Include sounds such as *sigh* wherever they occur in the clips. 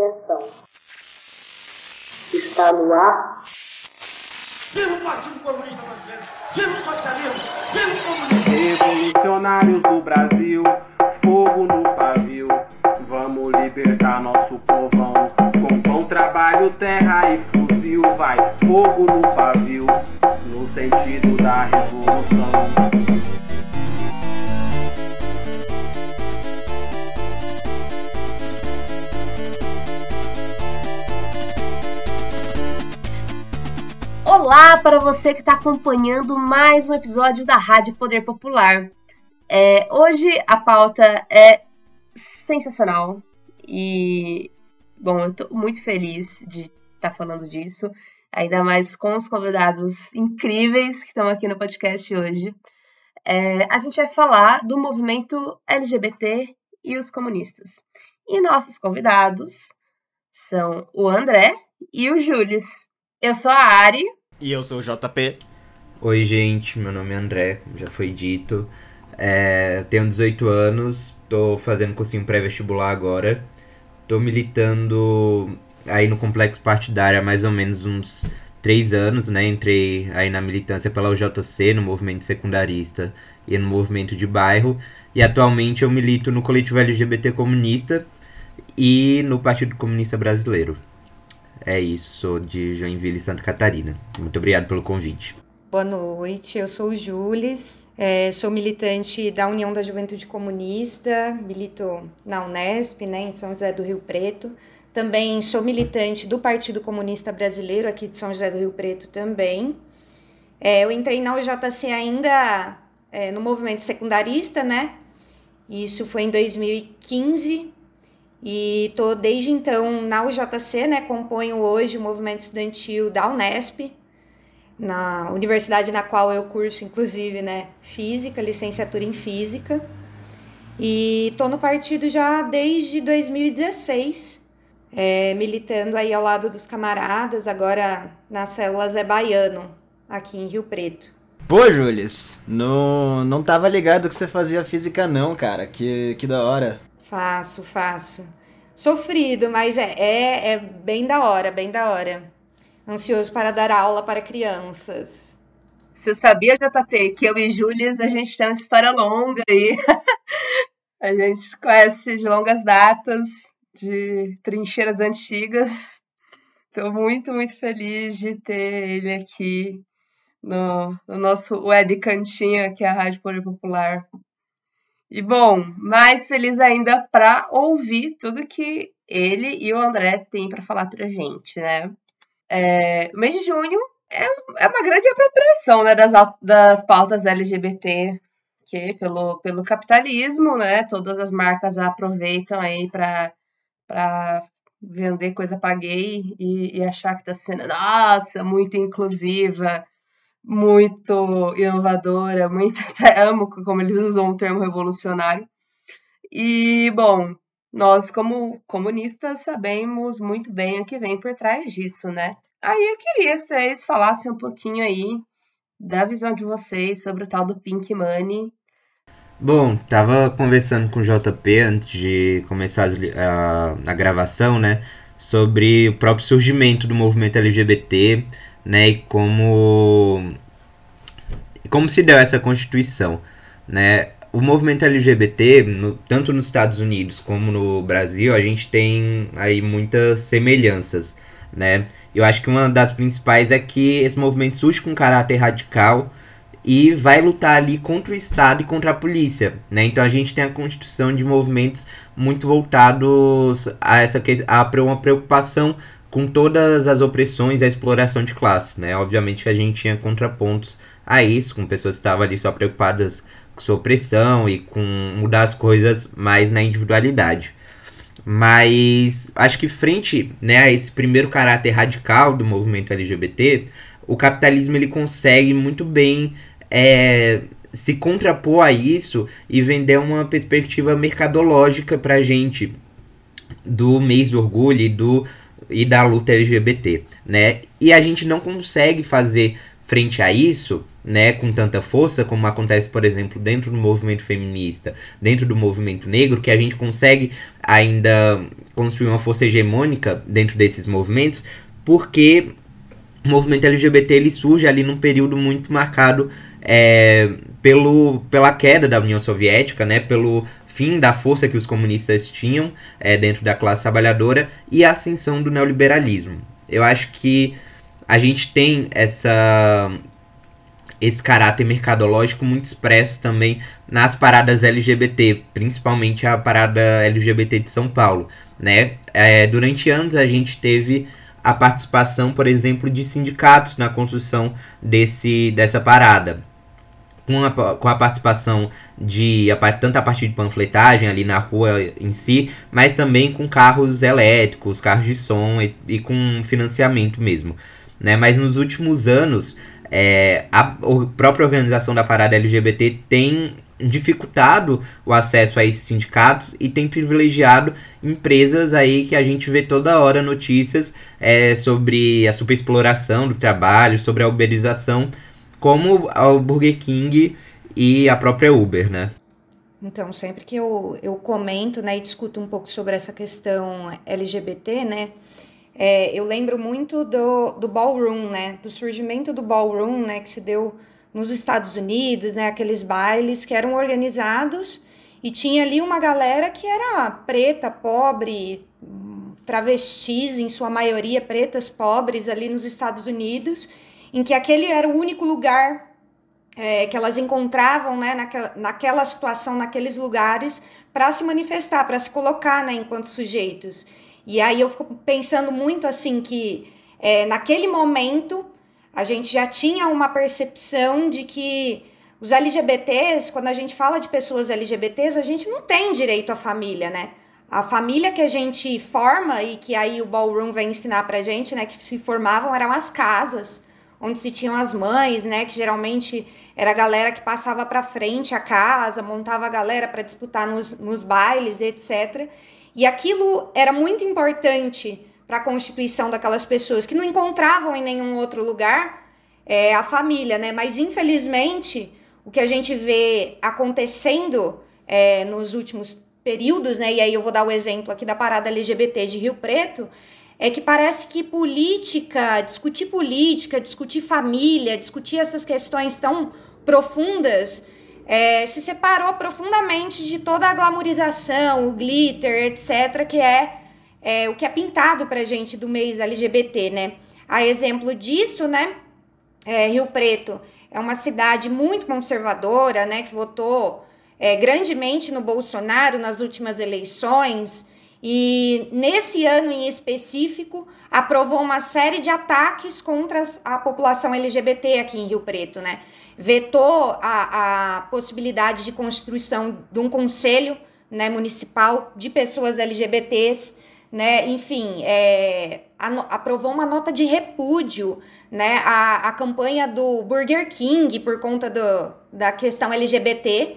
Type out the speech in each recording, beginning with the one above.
Atenção. Está no ar. Viva o Partido Comunista Brasileiro! Viva o socialismo! Viva o comunismo! Revolucionários do Brasil, fogo no pavio. Vamos libertar nosso povão. Com pão, trabalho, terra e fuzil. Vai fogo no pavio, no sentido da revolução. Olá para você que está acompanhando mais um episódio da Rádio Poder Popular. É, hoje a pauta é sensacional e, bom, eu estou muito feliz de estar tá falando disso, ainda mais com os convidados incríveis que estão aqui no podcast hoje. É, a gente vai falar do movimento LGBT e os comunistas. E nossos convidados são o André e o Júlio. Eu sou a Ari, e eu sou o JP. Oi, gente, meu nome é André, já foi dito. É, tenho 18 anos, tô fazendo cursinho pré-vestibular agora. Tô militando aí no complexo partidário há mais ou menos uns 3 anos, né? Entrei aí na militância pela UJC, no movimento secundarista e no movimento de bairro. E atualmente eu milito no coletivo LGBT comunista e no Partido Comunista Brasileiro. É isso, de Joinville, Santa Catarina. Muito obrigado pelo convite. Boa noite, eu sou o Jules, é, sou militante da União da Juventude Comunista, milito na Unesp, né, em São José do Rio Preto. Também sou militante do Partido Comunista Brasileiro, aqui de São José do Rio Preto também. É, eu entrei na UJC ainda é, no movimento secundarista, né? Isso foi em 2015, e tô desde então na UJC, né? Componho hoje o movimento estudantil da Unesp, na universidade na qual eu curso, inclusive, né? Física, licenciatura em Física. E tô no partido já desde 2016, é, militando aí ao lado dos camaradas, agora na célula Zé Baiano, aqui em Rio Preto. Pô, Julius, não, não tava ligado que você fazia física não, cara. Que, que da hora. Faço, faço. Sofrido, mas é, é, é bem da hora, bem da hora. Ansioso para dar aula para crianças. Você sabia, JP, que eu e Júlias, a gente tem uma história longa aí. *laughs* a gente se conhece de longas datas, de trincheiras antigas. Estou muito, muito feliz de ter ele aqui no, no nosso web cantinho aqui, a Rádio Poder Popular. E bom, mais feliz ainda para ouvir tudo que ele e o André têm para falar para gente, né? É, mês de junho é, é uma grande apropriação né, das, das pautas LGBT que pelo, pelo capitalismo, né? Todas as marcas aproveitam aí para vender coisa para gay e, e achar que está sendo, nossa, muito inclusiva, muito inovadora, muito *laughs* amo como eles usam o termo revolucionário. E bom, nós como comunistas sabemos muito bem o que vem por trás disso, né? Aí eu queria que vocês falassem um pouquinho aí da visão de vocês sobre o tal do Pink Money. Bom, tava conversando com o JP antes de começar a, a gravação, né? Sobre o próprio surgimento do movimento LGBT, né, e como como se deu essa constituição, né? O movimento LGBT, no, tanto nos Estados Unidos como no Brasil, a gente tem aí muitas semelhanças, né? Eu acho que uma das principais é que esse movimento surge com caráter radical e vai lutar ali contra o Estado e contra a polícia, né? Então a gente tem a constituição de movimentos muito voltados a essa a uma preocupação com todas as opressões e a exploração de classe, né? Obviamente que a gente tinha contrapontos a isso, com pessoas que estavam ali só preocupadas com sua opressão e com mudar as coisas mais na individualidade. Mas acho que frente né, a esse primeiro caráter radical do movimento LGBT, o capitalismo ele consegue muito bem é, se contrapor a isso e vender uma perspectiva mercadológica para gente do mês do orgulho e do e da luta LGBT, né? E a gente não consegue fazer frente a isso, né, com tanta força, como acontece, por exemplo, dentro do movimento feminista, dentro do movimento negro, que a gente consegue ainda construir uma força hegemônica dentro desses movimentos, porque o movimento LGBT ele surge ali num período muito marcado é, pelo, pela queda da União Soviética, né, pelo fim da força que os comunistas tinham é, dentro da classe trabalhadora e a ascensão do neoliberalismo. Eu acho que a gente tem essa esse caráter mercadológico muito expresso também nas paradas LGBT, principalmente a parada LGBT de São Paulo, né? É, durante anos a gente teve a participação, por exemplo, de sindicatos na construção desse, dessa parada. Com a, com a participação de a, tanto a partir de panfletagem ali na rua em si, mas também com carros elétricos, carros de som e, e com financiamento mesmo. Né? Mas nos últimos anos, é, a, a própria organização da parada LGBT tem dificultado o acesso a esses sindicatos e tem privilegiado empresas aí que a gente vê toda hora notícias é, sobre a superexploração do trabalho, sobre a uberização, como o Burger King e a própria Uber, né? Então, sempre que eu, eu comento né, e discuto um pouco sobre essa questão LGBT, né, é, eu lembro muito do, do ballroom, né, do surgimento do ballroom, né, que se deu nos Estados Unidos, né, aqueles bailes que eram organizados e tinha ali uma galera que era preta, pobre, travestis, em sua maioria pretas, pobres ali nos Estados Unidos, em que aquele era o único lugar é, que elas encontravam né, naquela, naquela situação, naqueles lugares, para se manifestar, para se colocar né, enquanto sujeitos. E aí eu fico pensando muito assim que é, naquele momento a gente já tinha uma percepção de que os LGBTs, quando a gente fala de pessoas LGBTs, a gente não tem direito à família, né? A família que a gente forma e que aí o ballroom vem ensinar pra gente, né, que se formavam eram as casas, onde se tinham as mães, né, que geralmente era a galera que passava para frente a casa, montava a galera para disputar nos, nos bailes, etc. E aquilo era muito importante para a constituição daquelas pessoas que não encontravam em nenhum outro lugar é, a família, né? Mas infelizmente o que a gente vê acontecendo é, nos últimos períodos, né? E aí eu vou dar o exemplo aqui da parada LGBT de Rio Preto, é que parece que política, discutir política, discutir família, discutir essas questões tão profundas, é, se separou profundamente de toda a glamorização, o glitter, etc., que é é, o que é pintado pra gente do mês LGBT, né? A exemplo disso, né? É, Rio Preto é uma cidade muito conservadora, né? Que votou é, grandemente no Bolsonaro nas últimas eleições. E nesse ano em específico, aprovou uma série de ataques contra a população LGBT aqui em Rio Preto, né? Vetou a, a possibilidade de constituição de um conselho né, municipal de pessoas LGBTs né? Enfim, é, aprovou uma nota de repúdio, né? A, a campanha do Burger King por conta do, da questão LGBT.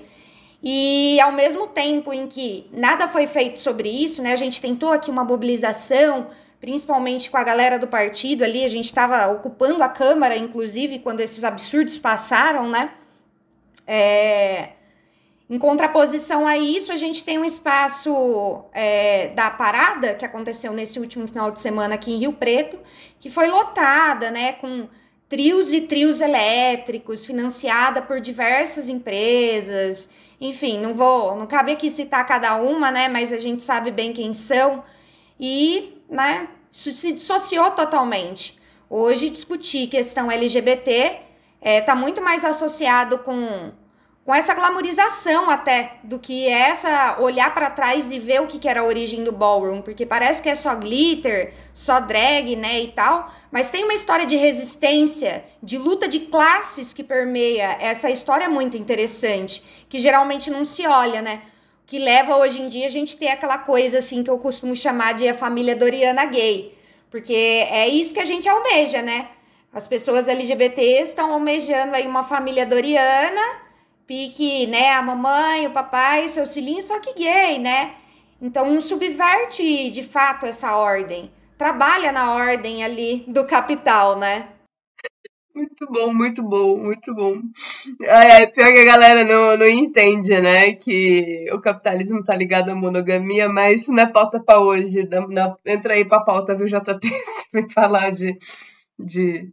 E ao mesmo tempo em que nada foi feito sobre isso, né? A gente tentou aqui uma mobilização, principalmente com a galera do partido ali, a gente estava ocupando a Câmara, inclusive, quando esses absurdos passaram, né? É, em contraposição a isso, a gente tem um espaço é, da parada, que aconteceu nesse último final de semana aqui em Rio Preto, que foi lotada, né, com trios e trios elétricos, financiada por diversas empresas. Enfim, não vou, não cabe aqui citar cada uma, né, mas a gente sabe bem quem são. E, né, se dissociou totalmente. Hoje, discutir questão LGBT está é, tá muito mais associado com com essa glamorização até do que é essa olhar para trás e ver o que, que era a origem do ballroom, porque parece que é só glitter, só drag, né, e tal, mas tem uma história de resistência, de luta de classes que permeia essa história muito interessante, que geralmente não se olha, né? Que leva hoje em dia a gente ter aquela coisa assim que eu costumo chamar de a família Doriana gay, porque é isso que a gente almeja, né? As pessoas LGBTs estão almejando aí uma família Doriana, pique, né, a mamãe, o papai, seus filhinhos, só que gay, né? Então subverte de fato essa ordem. Trabalha na ordem ali do capital, né? Muito bom, muito bom, muito bom. É, pior que a galera não, não entende, né? Que o capitalismo tá ligado à monogamia, mas isso não é pauta pra hoje. Não, entra aí pra pauta, viu, JP? Vem *laughs* falar de, de,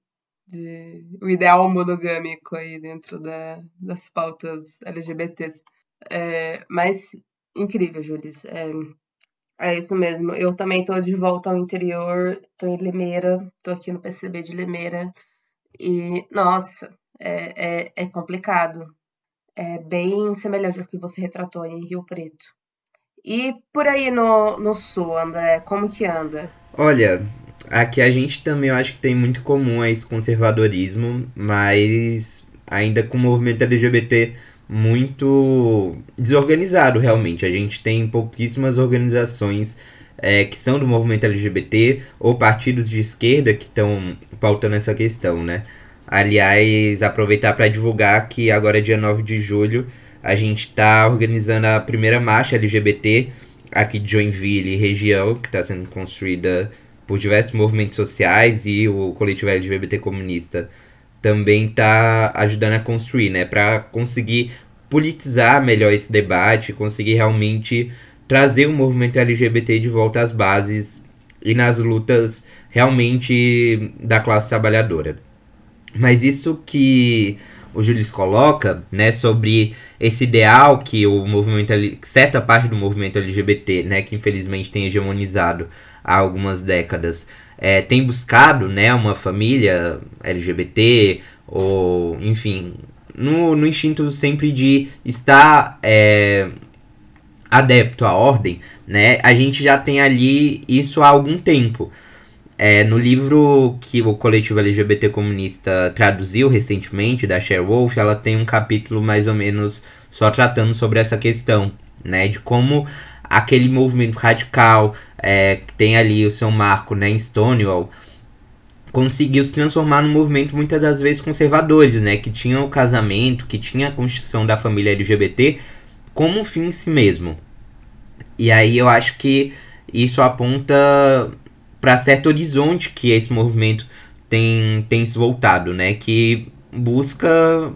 de o ideal monogâmico aí dentro da, das pautas LGBTs. É, mas incrível, Jules. É, é isso mesmo. Eu também tô de volta ao interior, tô em Limeira, tô aqui no PCB de Limeira. E, nossa, é, é, é complicado. É bem semelhante ao que você retratou em Rio Preto. E por aí no, no sul, André, como que anda? Olha, aqui a gente também eu acho que tem muito comum esse conservadorismo, mas ainda com o movimento LGBT muito desorganizado realmente. A gente tem pouquíssimas organizações é, que são do movimento LGBT ou partidos de esquerda que estão pautando essa questão, né? Aliás, aproveitar para divulgar que agora, dia 9 de julho, a gente está organizando a primeira marcha LGBT aqui de Joinville região, que está sendo construída por diversos movimentos sociais e o coletivo LGBT comunista também está ajudando a construir, né, para conseguir politizar melhor esse debate, conseguir realmente trazer o movimento LGBT de volta às bases e nas lutas realmente da classe trabalhadora. Mas isso que o Júlio coloca, né, sobre esse ideal que o movimento, certa parte do movimento LGBT, né, que infelizmente tem hegemonizado há algumas décadas, é, tem buscado, né, uma família LGBT ou, enfim, no, no instinto sempre de estar é, adepto à ordem, né, a gente já tem ali isso há algum tempo. É, no livro que o coletivo LGBT comunista traduziu recentemente, da Cher Wolf, ela tem um capítulo mais ou menos só tratando sobre essa questão, né, de como aquele movimento radical é, que tem ali o seu marco né, em Stonewall conseguiu se transformar num movimento muitas das vezes conservadores, né, que tinha o casamento, que tinha a constituição da família LGBT como um fim em si mesmo. E aí eu acho que isso aponta para certo horizonte que esse movimento tem, tem se voltado, né, que busca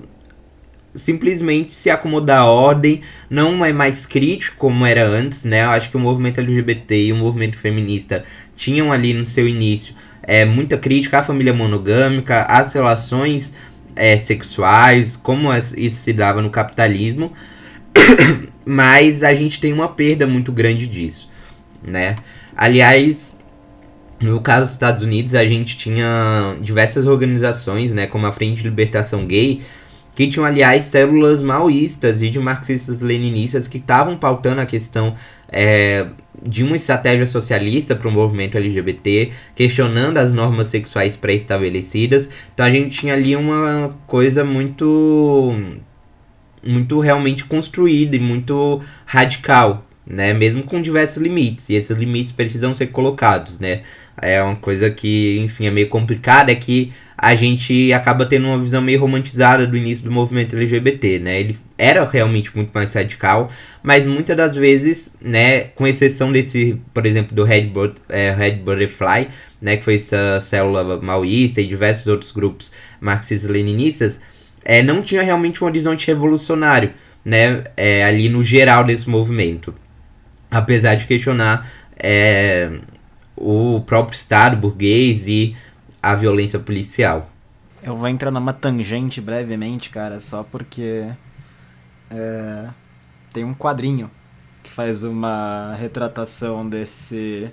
simplesmente se acomodar à ordem, não é mais crítico como era antes, né? Eu acho que o movimento LGBT e o movimento feminista tinham ali no seu início é, muita crítica à família monogâmica, às relações é, sexuais, como isso se dava no capitalismo, *coughs* mas a gente tem uma perda muito grande disso, né? Aliás, no caso dos Estados Unidos, a gente tinha diversas organizações, né, como a Frente de Libertação Gay, que tinham, aliás, células maoístas e de marxistas-leninistas que estavam pautando a questão é, de uma estratégia socialista para o movimento LGBT, questionando as normas sexuais pré-estabelecidas. Então a gente tinha ali uma coisa muito muito realmente construída e muito radical, né? Mesmo com diversos limites, e esses limites precisam ser colocados, né? É uma coisa que, enfim, é meio complicada, é que a gente acaba tendo uma visão meio romantizada do início do movimento LGBT, né? Ele era realmente muito mais radical, mas muitas das vezes, né, com exceção desse, por exemplo, do Red, But é, Red Butterfly, né, que foi essa célula maoísta e diversos outros grupos marxistas-leninistas, é, não tinha realmente um horizonte revolucionário, né, é, ali no geral desse movimento. Apesar de questionar é, o próprio Estado burguês e a violência policial. Eu vou entrar numa tangente brevemente, cara, só porque é, tem um quadrinho que faz uma retratação desse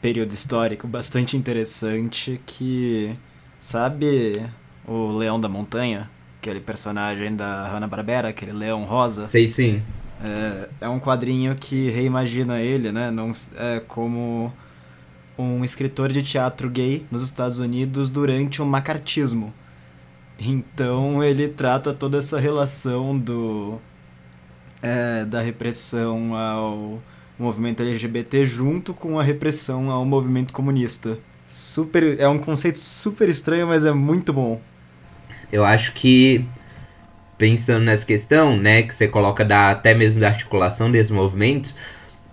período histórico bastante interessante que sabe o Leão da Montanha, aquele personagem da Hanna-Barbera, aquele leão rosa. Sei sim. É, é um quadrinho que reimagina ele, né, não, é, como um escritor de teatro gay nos Estados Unidos durante o macartismo. Então ele trata toda essa relação do é, da repressão ao movimento LGBT junto com a repressão ao movimento comunista. Super, é um conceito super estranho, mas é muito bom. Eu acho que pensando nessa questão, né, que você coloca da até mesmo da articulação desses movimentos,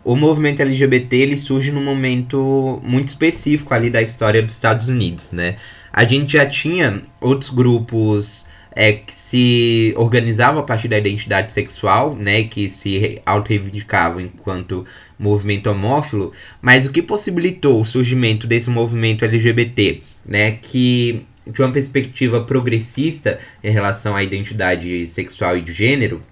o movimento LGBT ele surge num momento muito específico ali da história dos Estados Unidos, né? A gente já tinha outros grupos é, que se organizavam a partir da identidade sexual, né? Que se auto-reivindicavam enquanto movimento homófilo, mas o que possibilitou o surgimento desse movimento LGBT, né? Que de uma perspectiva progressista em relação à identidade sexual e de gênero,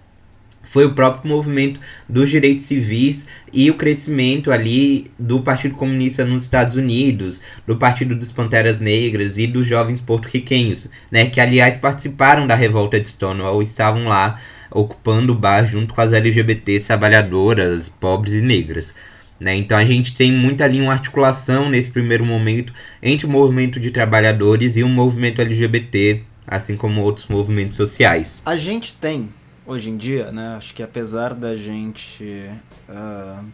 foi o próprio movimento dos direitos civis e o crescimento ali do Partido Comunista nos Estados Unidos, do Partido dos Panteras Negras e dos jovens porto-riquenhos, né, que aliás participaram da revolta de Stonewall e estavam lá ocupando o bar junto com as LGBTs trabalhadoras, pobres e negras. Né? Então a gente tem muito ali uma articulação nesse primeiro momento entre o movimento de trabalhadores e o movimento LGBT, assim como outros movimentos sociais. A gente tem hoje em dia, né? Acho que apesar da gente. Uh,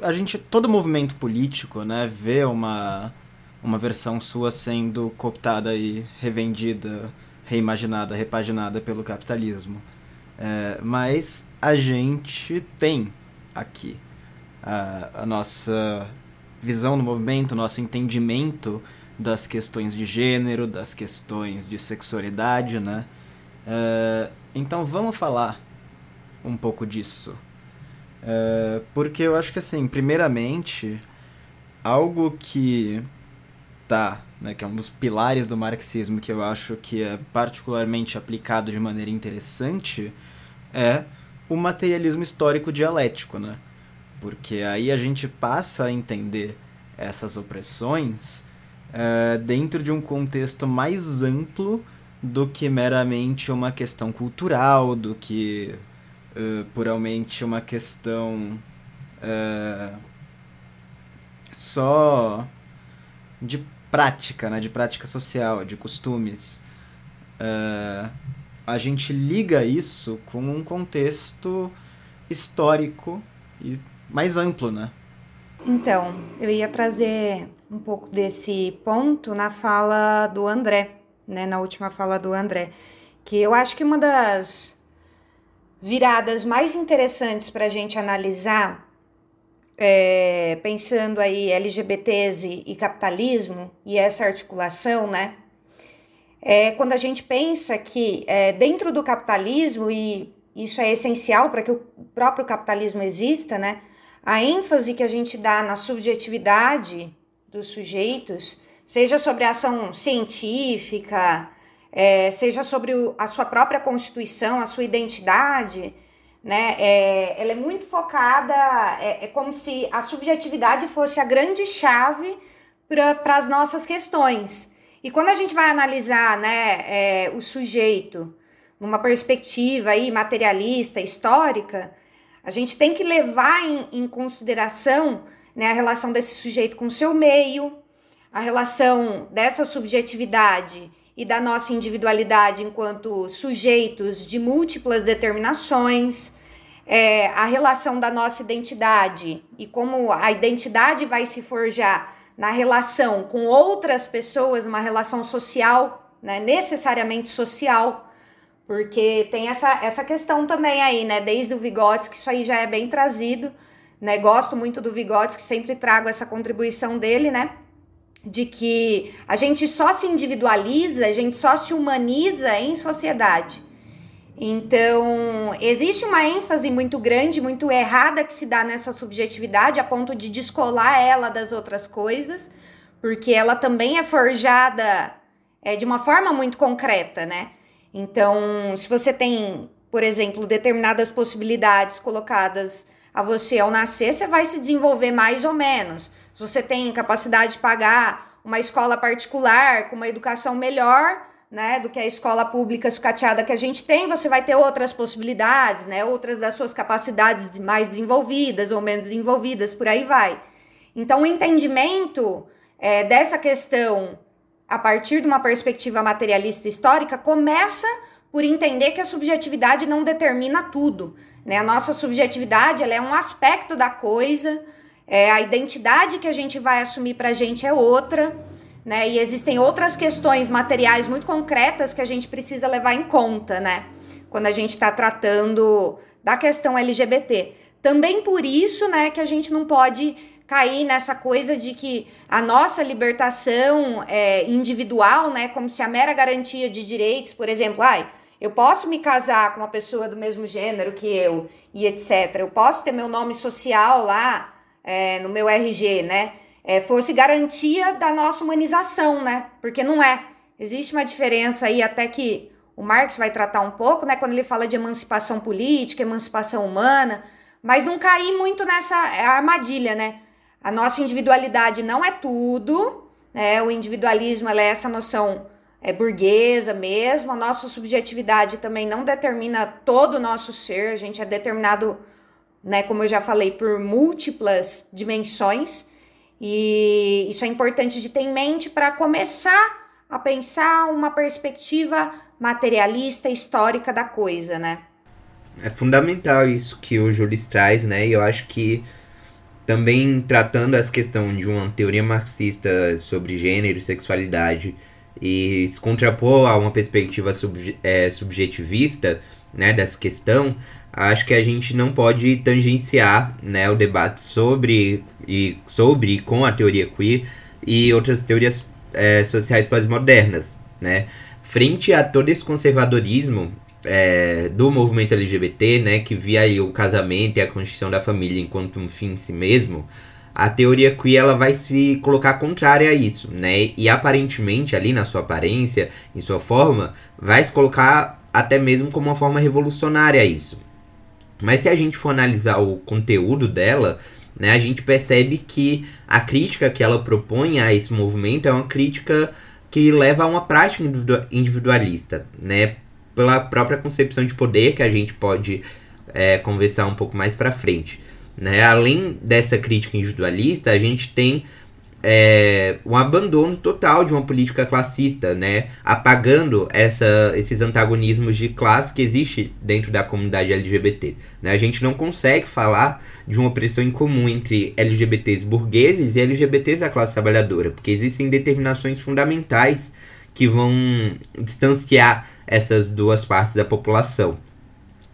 a gente. Todo movimento político, né? Vê uma, uma versão sua sendo cooptada e revendida, reimaginada, repaginada pelo capitalismo. É, mas a gente tem aqui a, a nossa visão do movimento, nosso entendimento das questões de gênero, das questões de sexualidade, né? Uh, então vamos falar um pouco disso. É, porque eu acho que assim, primeiramente, algo que tá, né, que é um dos pilares do marxismo que eu acho que é particularmente aplicado de maneira interessante, é o materialismo histórico dialético, né? Porque aí a gente passa a entender essas opressões é, dentro de um contexto mais amplo do que meramente uma questão cultural, do que uh, puramente uma questão uh, só de prática, né, de prática social, de costumes. Uh, a gente liga isso com um contexto histórico e mais amplo, né? Então, eu ia trazer um pouco desse ponto na fala do André, né, na última fala do André, que eu acho que uma das viradas mais interessantes para a gente analisar, é, pensando aí LGBTs e, e capitalismo e essa articulação, né, é quando a gente pensa que é, dentro do capitalismo, e isso é essencial para que o próprio capitalismo exista, né, a ênfase que a gente dá na subjetividade dos sujeitos seja sobre a ação científica, é, seja sobre o, a sua própria constituição, a sua identidade, né? É, ela é muito focada, é, é como se a subjetividade fosse a grande chave para as nossas questões. E quando a gente vai analisar né, é, o sujeito numa perspectiva aí materialista, histórica, a gente tem que levar em, em consideração né, a relação desse sujeito com o seu meio, a relação dessa subjetividade e da nossa individualidade enquanto sujeitos de múltiplas determinações, é, a relação da nossa identidade e como a identidade vai se forjar na relação com outras pessoas, uma relação social, né, necessariamente social, porque tem essa, essa questão também aí, né, desde o Vygotsky, isso aí já é bem trazido, né, gosto muito do Vygotsky, sempre trago essa contribuição dele, né, de que a gente só se individualiza, a gente só se humaniza em sociedade. Então, existe uma ênfase muito grande, muito errada que se dá nessa subjetividade, a ponto de descolar ela das outras coisas, porque ela também é forjada é, de uma forma muito concreta, né? Então, se você tem, por exemplo, determinadas possibilidades colocadas a você ao nascer, você vai se desenvolver mais ou menos. Se você tem capacidade de pagar uma escola particular com uma educação melhor, né, do que a escola pública sucateada que a gente tem, você vai ter outras possibilidades, né, outras das suas capacidades mais desenvolvidas ou menos desenvolvidas, por aí vai. Então, o entendimento é, dessa questão a partir de uma perspectiva materialista histórica começa por entender que a subjetividade não determina tudo. Né? A nossa subjetividade ela é um aspecto da coisa, é, a identidade que a gente vai assumir para a gente é outra, né? E existem outras questões materiais muito concretas que a gente precisa levar em conta, né? Quando a gente está tratando da questão LGBT. Também por isso, né, que a gente não pode cair nessa coisa de que a nossa libertação é, individual, né, como se a mera garantia de direitos, por exemplo, ai, eu posso me casar com uma pessoa do mesmo gênero que eu e etc. Eu posso ter meu nome social lá é, no meu RG, né? É, fosse garantia da nossa humanização, né? Porque não é. Existe uma diferença aí até que o Marx vai tratar um pouco, né? Quando ele fala de emancipação política, emancipação humana, mas não cair muito nessa armadilha, né? A nossa individualidade não é tudo, né? O individualismo é essa noção é, burguesa mesmo, a nossa subjetividade também não determina todo o nosso ser, a gente é determinado, né, como eu já falei, por múltiplas dimensões, e isso é importante de ter em mente para começar a pensar uma perspectiva materialista histórica da coisa, né? É fundamental isso que o Júlio traz, né? E eu acho que também tratando essa questão de uma teoria marxista sobre gênero e sexualidade e se contrapor a uma perspectiva sub, é, subjetivista né, dessa questão, acho que a gente não pode tangenciar né, o debate sobre e sobre com a teoria queer e outras teorias é, sociais pós-modernas. Né? Frente a todo esse conservadorismo é, do movimento LGBT, né, que via o casamento e a constituição da família enquanto um fim em si mesmo, a teoria queer ela vai se colocar contrária a isso, né? E aparentemente ali na sua aparência, em sua forma, vai se colocar até mesmo como uma forma revolucionária a isso. Mas se a gente for analisar o conteúdo dela, né, a gente percebe que a crítica que ela propõe a esse movimento é uma crítica que leva a uma prática individualista, né? Pela própria concepção de poder que a gente pode é, conversar um pouco mais para frente. Né? Além dessa crítica individualista, a gente tem é, um abandono total de uma política classista, né? apagando essa, esses antagonismos de classe que existe dentro da comunidade LGBT. Né? A gente não consegue falar de uma opressão em comum entre LGBTs burgueses e LGBTs da classe trabalhadora, porque existem determinações fundamentais que vão distanciar essas duas partes da população.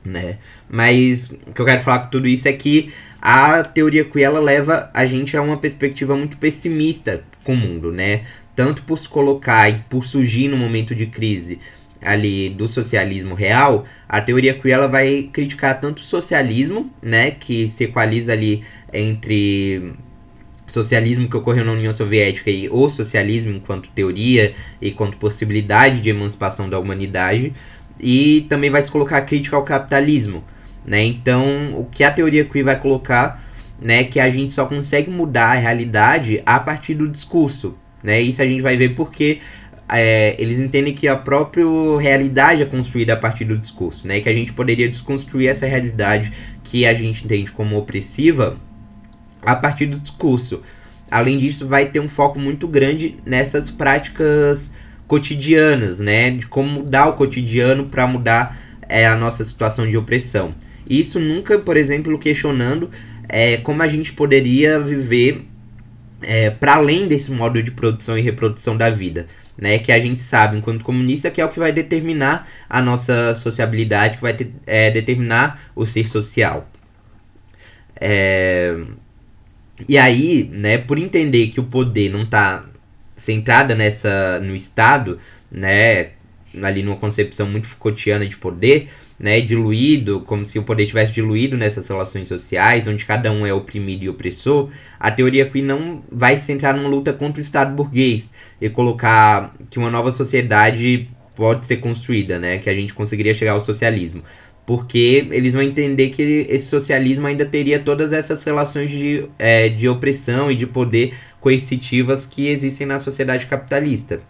Né? Mas o que eu quero falar com tudo isso é que a teoria queer ela leva a gente a uma perspectiva muito pessimista com o mundo, né? Tanto por se colocar e por surgir no momento de crise ali do socialismo real, a teoria queer ela vai criticar tanto o socialismo, né, que se equaliza ali entre socialismo que ocorreu na União Soviética e o socialismo enquanto teoria e quanto possibilidade de emancipação da humanidade, e também vai se colocar crítica ao capitalismo, né? Então, o que a teoria queer vai colocar, né, que a gente só consegue mudar a realidade a partir do discurso, né? Isso a gente vai ver porque é, eles entendem que a própria realidade é construída a partir do discurso, né? Que a gente poderia desconstruir essa realidade que a gente entende como opressiva a partir do discurso. Além disso, vai ter um foco muito grande nessas práticas cotidianas, né? De como mudar o cotidiano para mudar é, a nossa situação de opressão. Isso nunca, por exemplo, questionando é, como a gente poderia viver é, para além desse modo de produção e reprodução da vida. Né, que a gente sabe, enquanto comunista, que é o que vai determinar a nossa sociabilidade, que vai ter, é, determinar o ser social. É, e aí, né, por entender que o poder não está centrado nessa, no Estado, né, ali numa concepção muito Foucaultiana de poder, né, diluído, como se o poder tivesse diluído nessas relações sociais, onde cada um é oprimido e opressor, a teoria queer não vai se centrar numa luta contra o Estado burguês e colocar que uma nova sociedade pode ser construída, né, que a gente conseguiria chegar ao socialismo. Porque eles vão entender que esse socialismo ainda teria todas essas relações de, é, de opressão e de poder coercitivas que existem na sociedade capitalista.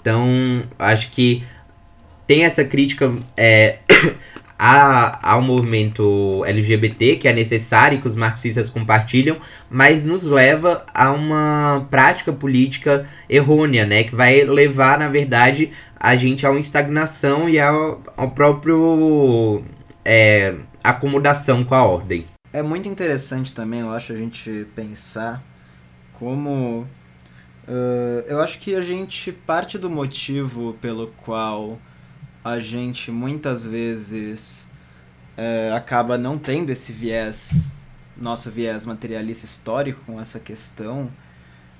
Então, acho que tem essa crítica é, ao movimento LGBT, que é necessário e que os marxistas compartilham, mas nos leva a uma prática política errônea, né? Que vai levar, na verdade, a gente a uma estagnação e ao, ao próprio é, acomodação com a ordem. É muito interessante também, eu acho, a gente pensar como. Uh, eu acho que a gente parte do motivo pelo qual a gente muitas vezes é, acaba não tendo esse viés, nosso viés materialista histórico com essa questão,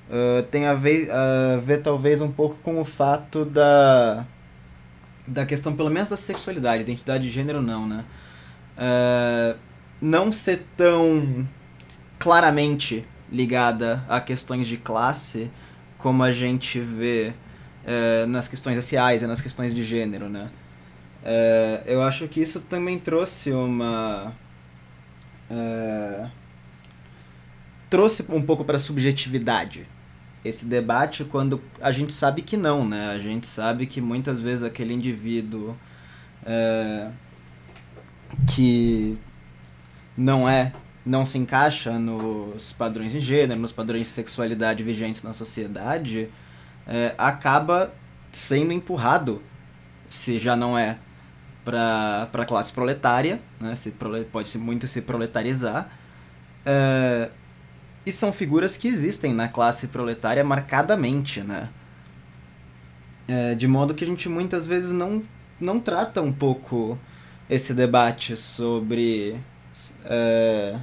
uh, tem a ver, a ver talvez um pouco com o fato da, da questão, pelo menos da sexualidade, identidade de gênero não, né? Uh, não ser tão claramente ligada a questões de classe como a gente vê uh, nas questões raciais e nas questões de gênero, né? Uh, eu acho que isso também trouxe uma trouxe um pouco para a subjetividade esse debate quando a gente sabe que não, né? A gente sabe que muitas vezes aquele indivíduo é, que não é, não se encaixa nos padrões de gênero, nos padrões de sexualidade vigentes na sociedade, é, acaba sendo empurrado, se já não é para a classe proletária, né? se pode -se muito se proletarizar, é, e são figuras que existem na classe proletária marcadamente, né? É, de modo que a gente muitas vezes não, não trata um pouco esse debate sobre é,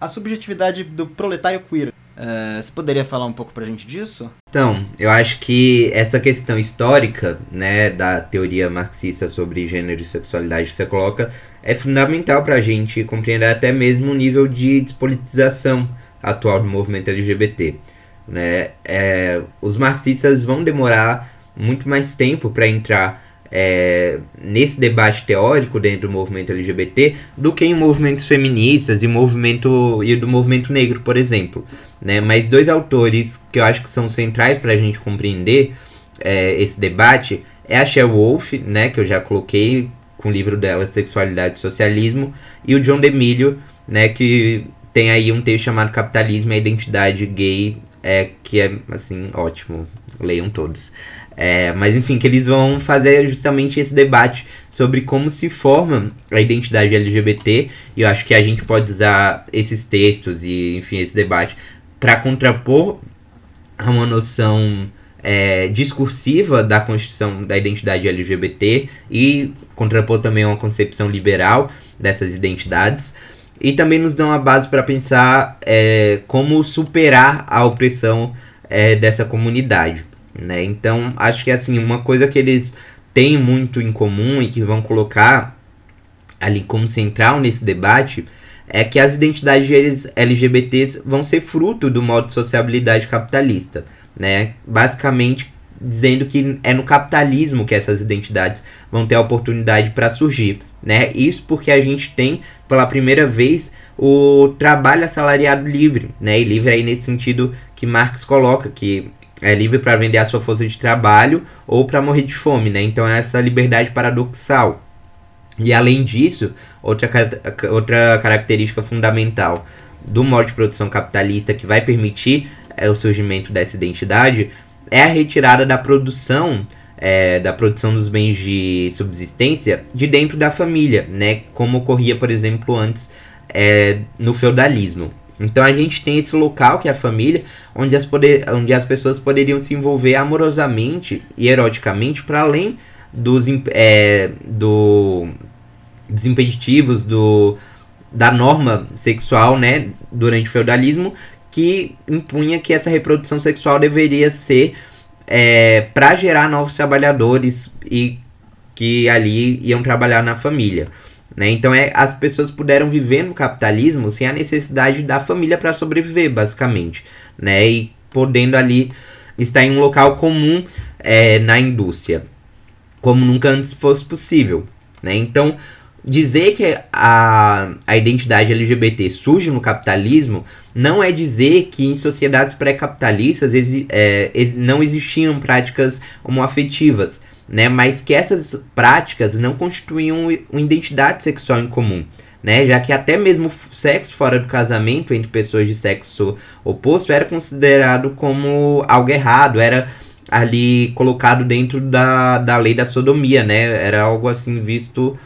a subjetividade do proletário queer. É, você poderia falar um pouco pra gente disso? Então, eu acho que essa questão histórica, né, da teoria marxista sobre gênero e sexualidade que você coloca, é fundamental pra gente compreender até mesmo o nível de despolitização atual do movimento LGBT. Né? É, os marxistas vão demorar muito mais tempo para entrar é, nesse debate teórico dentro do movimento LGBT do que em movimentos feministas e movimento e do movimento negro, por exemplo. Né? Mas dois autores que eu acho que são centrais para a gente compreender é, esse debate é a Cher Wolf, né, que eu já coloquei com o livro dela Sexualidade e Socialismo, e o John DeMilio, né, que tem aí um texto chamado Capitalismo e a Identidade Gay, é, que é, assim, ótimo. Leiam todos. É, mas enfim, que eles vão fazer justamente esse debate sobre como se forma a identidade LGBT, e eu acho que a gente pode usar esses textos e, enfim, esse debate para contrapor a uma noção é, discursiva da constituição da identidade LGBT e contrapor também uma concepção liberal dessas identidades e também nos dão a base para pensar é, como superar a opressão é, dessa comunidade. Né? Então, acho que assim, uma coisa que eles têm muito em comum e que vão colocar ali como central nesse debate é que as identidades LGBTs vão ser fruto do modo de sociabilidade capitalista. Né? Basicamente, dizendo que é no capitalismo que essas identidades vão ter a oportunidade para surgir. Né? Isso porque a gente tem pela primeira vez o trabalho assalariado livre, né? E livre aí nesse sentido que Marx coloca, que é livre para vender a sua força de trabalho ou para morrer de fome, né? Então é essa liberdade paradoxal. E além disso, outra, outra característica fundamental do modo de produção capitalista que vai permitir é, o surgimento dessa identidade é a retirada da produção é, da produção dos bens de subsistência de dentro da família, né? Como ocorria, por exemplo, antes é, no feudalismo. Então a gente tem esse local que é a família, onde as, poder, onde as pessoas poderiam se envolver amorosamente e eroticamente para além dos, é, do, dos impeditivos do, da norma sexual, né? Durante o feudalismo, que impunha que essa reprodução sexual deveria ser é, para gerar novos trabalhadores e que ali iam trabalhar na família. Né? Então é, as pessoas puderam viver no capitalismo sem a necessidade da família para sobreviver, basicamente. Né? E podendo ali estar em um local comum é, na indústria, como nunca antes fosse possível. Né? Então, dizer que a, a identidade LGBT surge no capitalismo não é dizer que em sociedades pré-capitalistas é, não existiam práticas homoafetivas, né? mas que essas práticas não constituíam uma identidade sexual em comum. Né? Já que até mesmo sexo fora do casamento entre pessoas de sexo oposto era considerado como algo errado, era ali colocado dentro da, da lei da sodomia, né? Era algo assim visto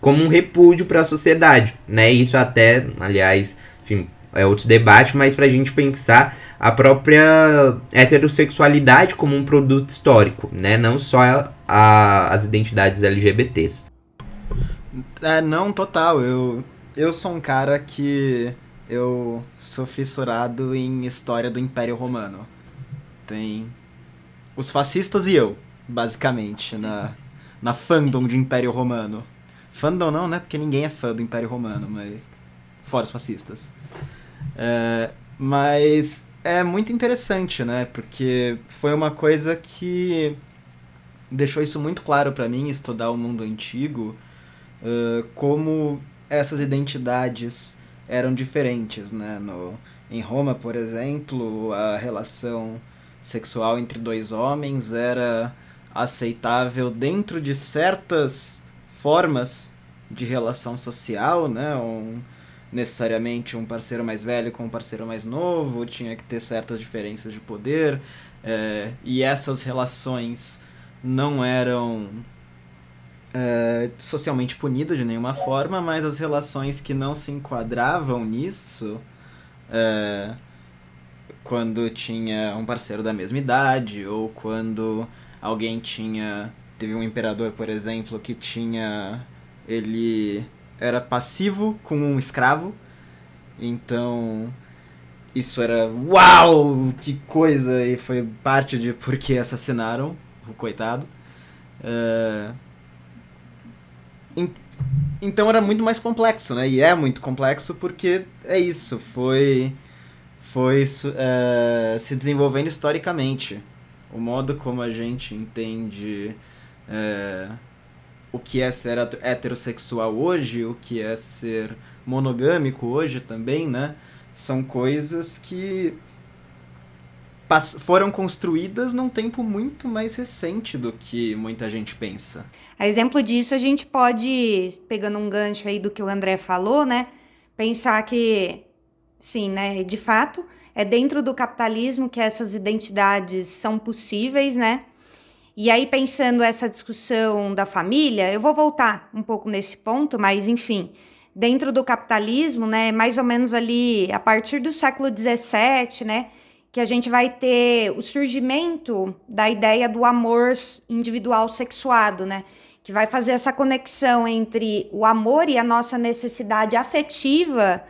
como um repúdio para a sociedade, né? Isso até, aliás, enfim, é outro debate, mas para a gente pensar a própria heterossexualidade como um produto histórico, né? Não só a, a, as identidades LGBTs. É, não, total. Eu, eu sou um cara que eu sou fissurado em história do Império Romano. Tem os fascistas e eu, basicamente, na, na fandom de Império Romano. Fandom não, né? Porque ninguém é fã do Império Romano, mas. Fora os fascistas. É, mas é muito interessante, né? Porque foi uma coisa que deixou isso muito claro para mim, estudar o mundo antigo, uh, como essas identidades eram diferentes, né? No, em Roma, por exemplo, a relação sexual entre dois homens era aceitável dentro de certas formas de relação social, né? Um, necessariamente um parceiro mais velho com um parceiro mais novo, tinha que ter certas diferenças de poder, é, e essas relações não eram é, socialmente punidas de nenhuma forma, mas as relações que não se enquadravam nisso, é, quando tinha um parceiro da mesma idade, ou quando alguém tinha Teve um imperador, por exemplo, que tinha. Ele era passivo com um escravo. Então. Isso era. Uau! Que coisa! E foi parte de por que assassinaram o coitado. Uh, então era muito mais complexo, né? E é muito complexo porque é isso. Foi. Foi uh, se desenvolvendo historicamente. O modo como a gente entende é, o que é ser heterossexual hoje, o que é ser monogâmico hoje também, né? São coisas que foram construídas num tempo muito mais recente do que muita gente pensa. A exemplo disso, a gente pode, pegando um gancho aí do que o André falou, né? Pensar que, sim, né? De fato, é dentro do capitalismo que essas identidades são possíveis, né? E aí, pensando essa discussão da família, eu vou voltar um pouco nesse ponto, mas enfim, dentro do capitalismo, né, mais ou menos ali a partir do século XVII, né, que a gente vai ter o surgimento da ideia do amor individual sexuado, né, que vai fazer essa conexão entre o amor e a nossa necessidade afetiva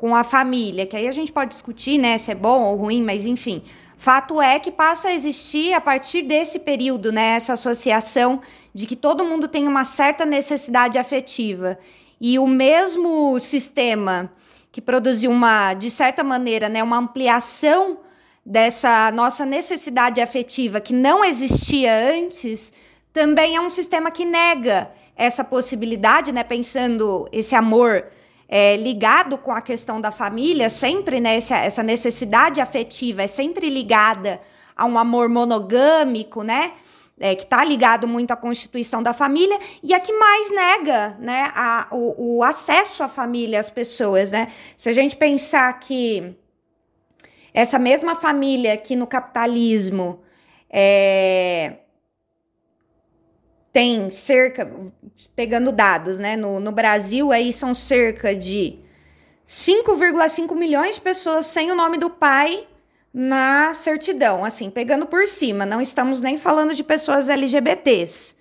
com a família, que aí a gente pode discutir, né, se é bom ou ruim, mas enfim, Fato é que passa a existir a partir desse período, né, essa associação de que todo mundo tem uma certa necessidade afetiva. E o mesmo sistema que produziu uma, de certa maneira, né, uma ampliação dessa nossa necessidade afetiva que não existia antes, também é um sistema que nega essa possibilidade, né, pensando esse amor é, ligado com a questão da família, sempre né, essa, necessidade afetiva é sempre ligada a um amor monogâmico, né? É, que está ligado muito à constituição da família, e a que mais nega né, a, o, o, acesso à família às pessoas. Né? Se a gente pensar que essa mesma família que no capitalismo é, tem cerca, pegando dados, né? No, no Brasil, aí são cerca de 5,5 milhões de pessoas sem o nome do pai na certidão, assim, pegando por cima. Não estamos nem falando de pessoas LGBTs,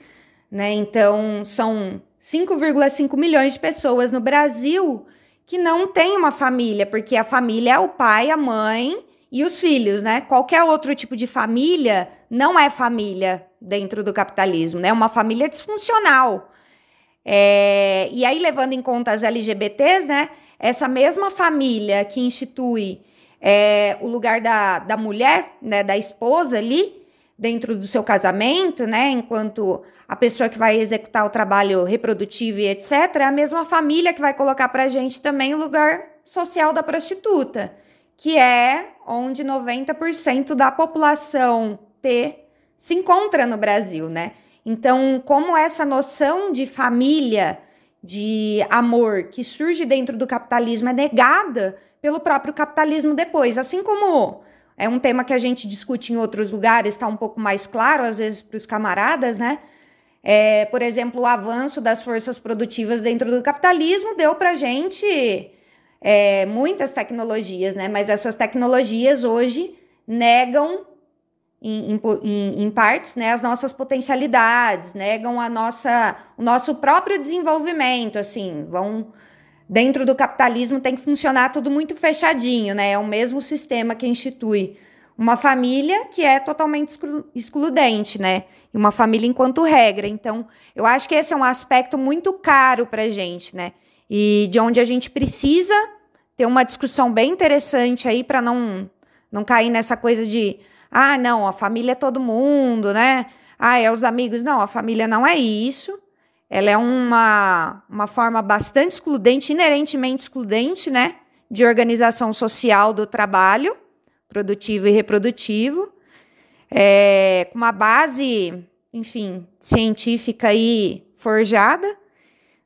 né? Então, são 5,5 milhões de pessoas no Brasil que não tem uma família, porque a família é o pai, a mãe e os filhos, né? Qualquer outro tipo de família não é família dentro do capitalismo, né? Uma família disfuncional. É, e aí, levando em conta as LGBTs, né? Essa mesma família que institui é, o lugar da, da mulher, né? Da esposa ali, dentro do seu casamento, né? Enquanto a pessoa que vai executar o trabalho reprodutivo e etc., é a mesma família que vai colocar pra gente também o lugar social da prostituta que é onde 90% da população T se encontra no Brasil, né? Então, como essa noção de família, de amor que surge dentro do capitalismo é negada pelo próprio capitalismo depois, assim como é um tema que a gente discute em outros lugares, está um pouco mais claro às vezes para os camaradas, né? É, por exemplo, o avanço das forças produtivas dentro do capitalismo deu para gente é, muitas tecnologias, né? Mas essas tecnologias hoje negam em, em, em, partes, né, as nossas potencialidades, negam a nossa, o nosso próprio desenvolvimento, assim, vão dentro do capitalismo tem que funcionar tudo muito fechadinho, né? É o mesmo sistema que institui uma família que é totalmente excludente, né? E uma família enquanto regra. Então, eu acho que esse é um aspecto muito caro para gente, né? E de onde a gente precisa ter uma discussão bem interessante aí para não não cair nessa coisa de ah, não, a família é todo mundo, né? Ah, é os amigos. Não, a família não é isso. Ela é uma, uma forma bastante excludente, inerentemente excludente, né? De organização social do trabalho, produtivo e reprodutivo, é, com uma base, enfim, científica aí forjada,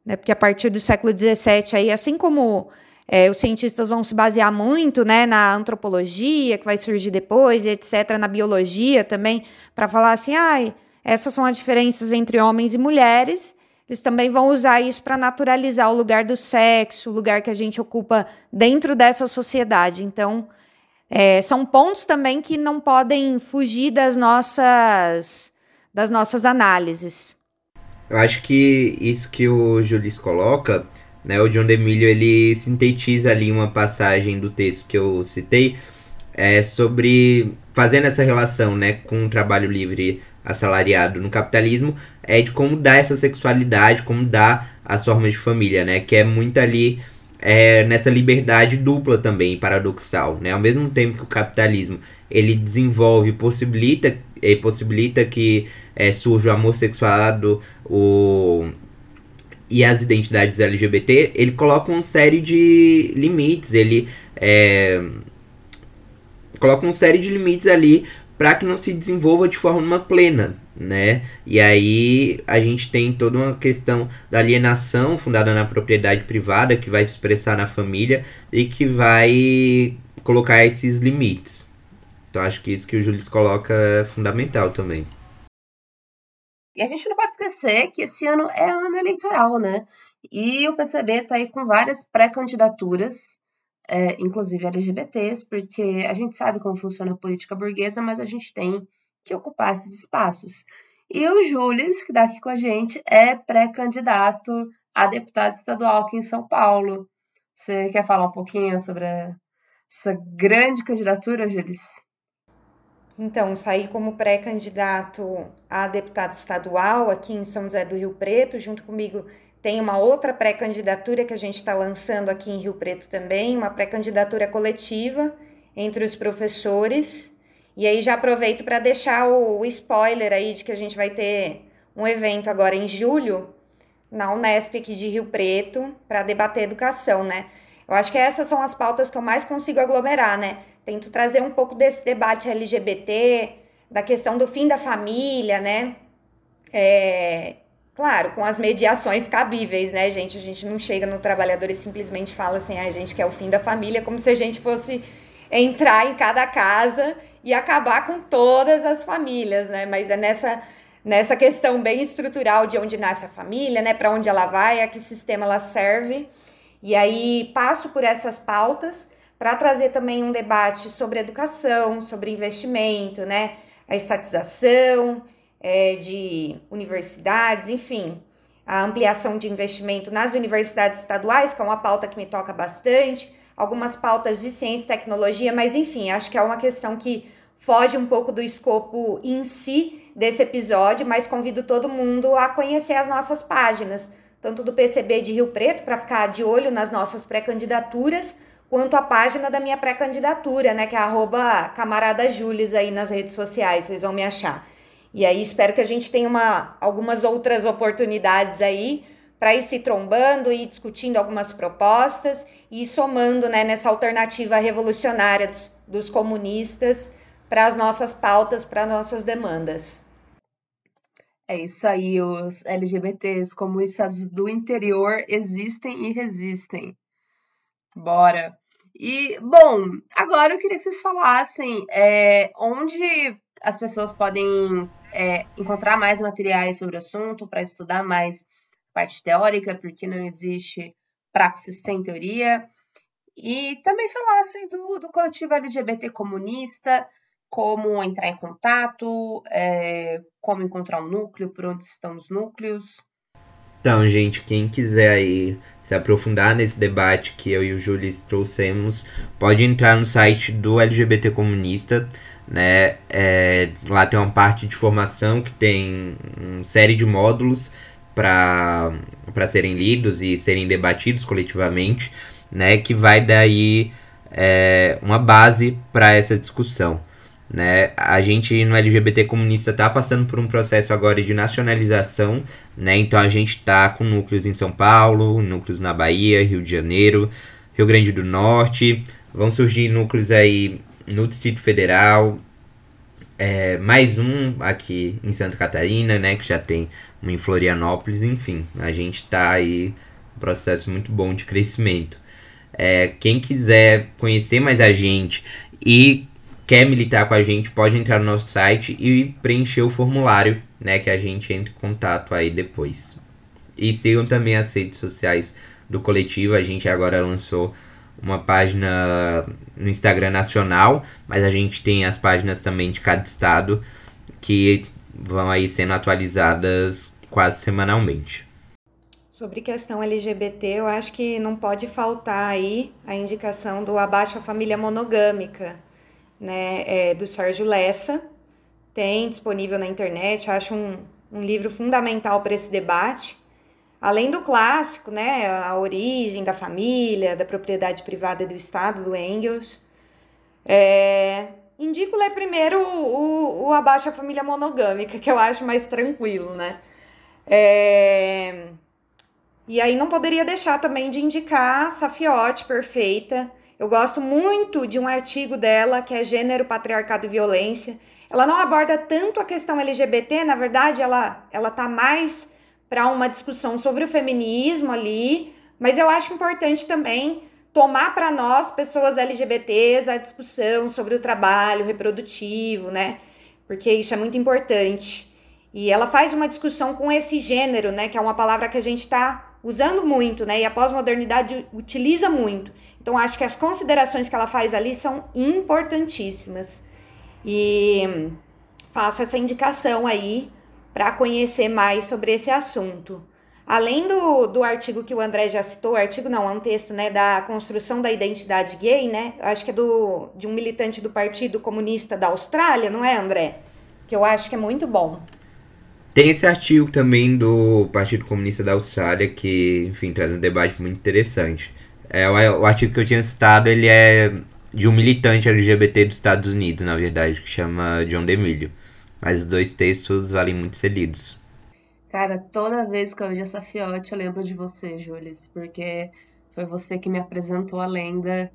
né? Porque a partir do século XVII, aí, assim como é, os cientistas vão se basear muito né, na antropologia, que vai surgir depois, etc., na biologia também, para falar assim, ah, essas são as diferenças entre homens e mulheres. Eles também vão usar isso para naturalizar o lugar do sexo, o lugar que a gente ocupa dentro dessa sociedade. Então, é, são pontos também que não podem fugir das nossas, das nossas análises. Eu acho que isso que o Julis coloca né? O John DeMillo ele sintetiza ali uma passagem do texto que eu citei é, sobre fazendo essa relação né, com o trabalho livre assalariado no capitalismo é de como dá essa sexualidade, como dá as formas de família, né? Que é muito ali é, nessa liberdade dupla também, paradoxal, né? Ao mesmo tempo que o capitalismo ele desenvolve, possibilita, possibilita que é, surja o amor sexuado, o e as identidades LGBT, ele coloca uma série de limites, ele é, coloca uma série de limites ali para que não se desenvolva de forma plena, né? E aí a gente tem toda uma questão da alienação fundada na propriedade privada que vai se expressar na família e que vai colocar esses limites. Então acho que isso que o Júlio coloca é fundamental também. E a gente não pode esquecer que esse ano é ano eleitoral, né? E o PCB está aí com várias pré-candidaturas, é, inclusive LGBTs, porque a gente sabe como funciona a política burguesa, mas a gente tem que ocupar esses espaços. E o Júlio, que está aqui com a gente, é pré-candidato a deputado estadual aqui em São Paulo. Você quer falar um pouquinho sobre essa grande candidatura, Júlio? Então, saí como pré-candidato a deputado estadual aqui em São José do Rio Preto. Junto comigo tem uma outra pré-candidatura que a gente está lançando aqui em Rio Preto também, uma pré-candidatura coletiva entre os professores. E aí já aproveito para deixar o, spoiler aí de que a gente vai ter um evento agora em julho na Unesp aqui de Rio Preto para debater educação, né? Eu acho que essas são as pautas que eu mais consigo aglomerar, né? Tento trazer um pouco desse debate LGBT, da questão do fim da família, né? É, claro, com as mediações cabíveis, né, gente? A gente não chega no trabalhador e simplesmente fala assim, a gente quer o fim da família, como se a gente fosse entrar em cada casa e acabar com todas as famílias, né? Mas é nessa nessa questão bem estrutural de onde nasce a família, né, para onde ela vai, a que sistema ela serve. E aí passo por essas pautas para trazer também um debate sobre educação, sobre investimento, né? A estatização é, de universidades, enfim, a ampliação de investimento nas universidades estaduais, que é uma pauta que me toca bastante, algumas pautas de ciência e tecnologia, mas enfim, acho que é uma questão que foge um pouco do escopo em si desse episódio, mas convido todo mundo a conhecer as nossas páginas, tanto do PCB de Rio Preto, para ficar de olho nas nossas pré-candidaturas, quanto a página da minha pré-candidatura, né, que é arroba camarada Jules aí nas redes sociais, vocês vão me achar. E aí espero que a gente tenha uma, algumas outras oportunidades aí para ir se trombando e discutindo algumas propostas e somando né, nessa alternativa revolucionária dos, dos comunistas para as nossas pautas, para as nossas demandas. É isso aí, os LGBTs comunistas do interior existem e resistem. Bora! E, bom, agora eu queria que vocês falassem é, onde as pessoas podem é, encontrar mais materiais sobre o assunto para estudar mais parte teórica, porque não existe praxis sem teoria. E também falassem do, do coletivo LGBT comunista, como entrar em contato, é, como encontrar um núcleo, por onde estão os núcleos. Então, gente, quem quiser aí se aprofundar nesse debate que eu e o Júlio trouxemos, pode entrar no site do LGBT Comunista, né? É, lá tem uma parte de formação que tem uma série de módulos para serem lidos e serem debatidos coletivamente, né? Que vai daí é, uma base para essa discussão. Né? A gente no LGBT comunista está passando por um processo agora de nacionalização, né? então a gente está com núcleos em São Paulo, núcleos na Bahia, Rio de Janeiro, Rio Grande do Norte, vão surgir núcleos aí no Distrito Federal, é, mais um aqui em Santa Catarina, né, que já tem um em Florianópolis, enfim, a gente está aí um processo muito bom de crescimento. É, quem quiser conhecer mais a gente e quer militar com a gente, pode entrar no nosso site e preencher o formulário, né? Que a gente entra em contato aí depois. E sigam também as redes sociais do coletivo. A gente agora lançou uma página no Instagram nacional, mas a gente tem as páginas também de cada estado que vão aí sendo atualizadas quase semanalmente. Sobre questão LGBT, eu acho que não pode faltar aí a indicação do Abaixa a Família Monogâmica, né, é, do Sérgio Lessa. Tem disponível na internet, acho um, um livro fundamental para esse debate. Além do clássico, né, a origem da família, da propriedade privada do Estado, do Engels. É, indico ler primeiro o, o, o Abaixa a Família Monogâmica, que eu acho mais tranquilo, né? É, e aí não poderia deixar também de indicar Safiote, perfeita, eu gosto muito de um artigo dela que é Gênero, Patriarcado e Violência. Ela não aborda tanto a questão LGBT, na verdade, ela, ela tá mais para uma discussão sobre o feminismo ali, mas eu acho importante também tomar para nós, pessoas LGBTs, a discussão sobre o trabalho reprodutivo, né? Porque isso é muito importante. E ela faz uma discussão com esse gênero, né? Que é uma palavra que a gente está usando muito, né? E a pós-modernidade utiliza muito. Então, acho que as considerações que ela faz ali são importantíssimas. E faço essa indicação aí para conhecer mais sobre esse assunto. Além do, do artigo que o André já citou, artigo não, é um texto né, da construção da identidade gay, né? Acho que é do, de um militante do Partido Comunista da Austrália, não é, André? Que eu acho que é muito bom. Tem esse artigo também do Partido Comunista da Austrália que, enfim, traz um debate muito interessante. É, o, o artigo que eu tinha citado, ele é de um militante LGBT dos Estados Unidos, na verdade, que chama John DeMilio. Mas os dois textos valem muito ser lidos. Cara, toda vez que eu vejo essa fiote, eu lembro de você, Jules, porque foi você que me apresentou a lenda.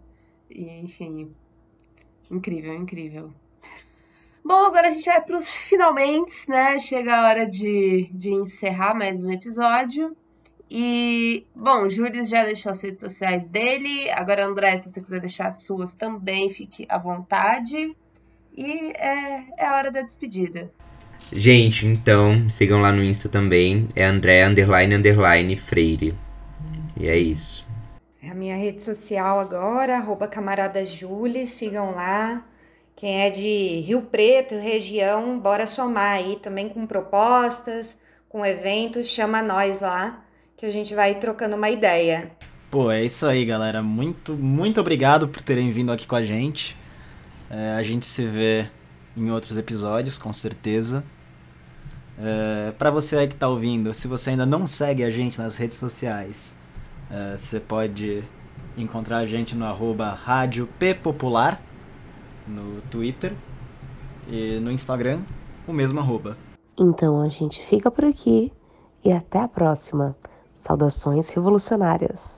E, enfim, incrível, incrível. Bom, agora a gente vai para os finalmente, né? Chega a hora de, de encerrar mais um episódio. E, bom, o Júlio já deixou as redes sociais dele. Agora, André, se você quiser deixar as suas também, fique à vontade. E é, é a hora da despedida. Gente, então, sigam lá no Insta também. É André underline underline Freire. E é isso. É a minha rede social agora, arroba camarada Julie, sigam lá. Quem é de Rio Preto, região, bora somar aí também com propostas, com eventos, chama nós lá que a gente vai trocando uma ideia. Pô, é isso aí, galera. Muito, muito obrigado por terem vindo aqui com a gente. É, a gente se vê em outros episódios, com certeza. É, para você aí que tá ouvindo, se você ainda não segue a gente nas redes sociais, é, você pode encontrar a gente no arroba Rádio P Popular, no Twitter e no Instagram, o mesmo arroba. Então a gente fica por aqui e até a próxima. Saudações revolucionárias.